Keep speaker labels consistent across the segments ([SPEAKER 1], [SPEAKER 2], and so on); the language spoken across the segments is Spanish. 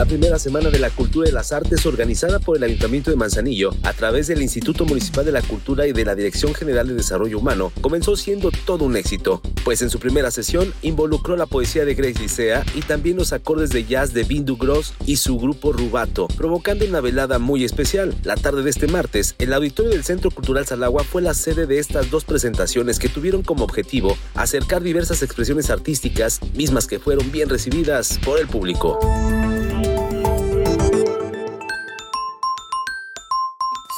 [SPEAKER 1] La primera Semana de la Cultura y las Artes organizada por el Ayuntamiento de Manzanillo a través del Instituto Municipal de la Cultura y de la Dirección General de Desarrollo Humano comenzó siendo todo un éxito, pues en su primera sesión involucró la poesía de Grace Licea y también los acordes de jazz de Bindu Gross y su grupo Rubato, provocando una velada muy especial. La tarde de este martes, el auditorio del Centro Cultural Salagua fue la sede de estas dos presentaciones que tuvieron como objetivo acercar diversas expresiones artísticas, mismas que fueron bien recibidas por el público.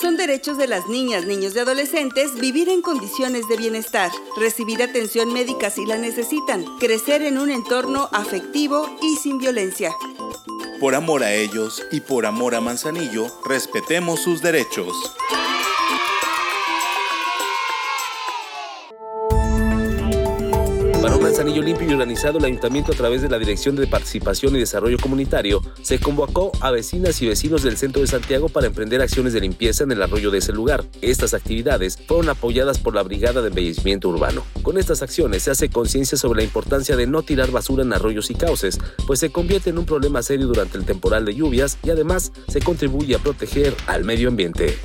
[SPEAKER 2] Son derechos de las niñas, niños y adolescentes vivir en condiciones de bienestar, recibir atención médica si la necesitan, crecer en un entorno afectivo y sin violencia.
[SPEAKER 3] Por amor a ellos y por amor a Manzanillo, respetemos sus derechos.
[SPEAKER 1] Manzanillo limpio y organizado, el ayuntamiento a través de la Dirección de Participación y Desarrollo Comunitario se convocó a vecinas y vecinos del centro de Santiago para emprender acciones de limpieza en el arroyo de ese lugar. Estas actividades fueron apoyadas por la Brigada de Embellecimiento Urbano. Con estas acciones se hace conciencia sobre la importancia de no tirar basura en arroyos y cauces, pues se convierte en un problema serio durante el temporal de lluvias y además se contribuye a proteger al medio ambiente.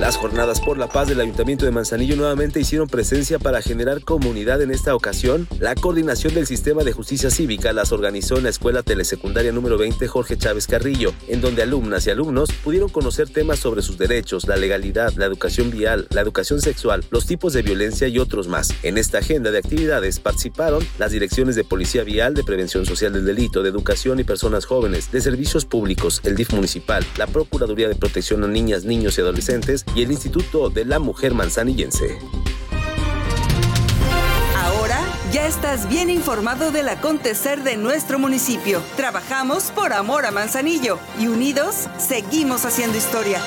[SPEAKER 1] Las jornadas por la paz del Ayuntamiento de Manzanillo nuevamente hicieron presencia para generar comunidad en esta ocasión. La coordinación del sistema de justicia cívica las organizó en la Escuela Telesecundaria número 20 Jorge Chávez Carrillo, en donde alumnas y alumnos pudieron conocer temas sobre sus derechos, la legalidad, la educación vial, la educación sexual, los tipos de violencia y otros más. En esta agenda de actividades participaron las direcciones de Policía Vial, de Prevención Social del Delito, de Educación y Personas Jóvenes, de Servicios Públicos, el DIF municipal, la Procuraduría de Protección a Niñas, Niños y Adolescentes y el Instituto de la Mujer Manzanillense.
[SPEAKER 2] Ahora ya estás bien informado del acontecer de nuestro municipio. Trabajamos por amor a Manzanillo y unidos seguimos haciendo historia.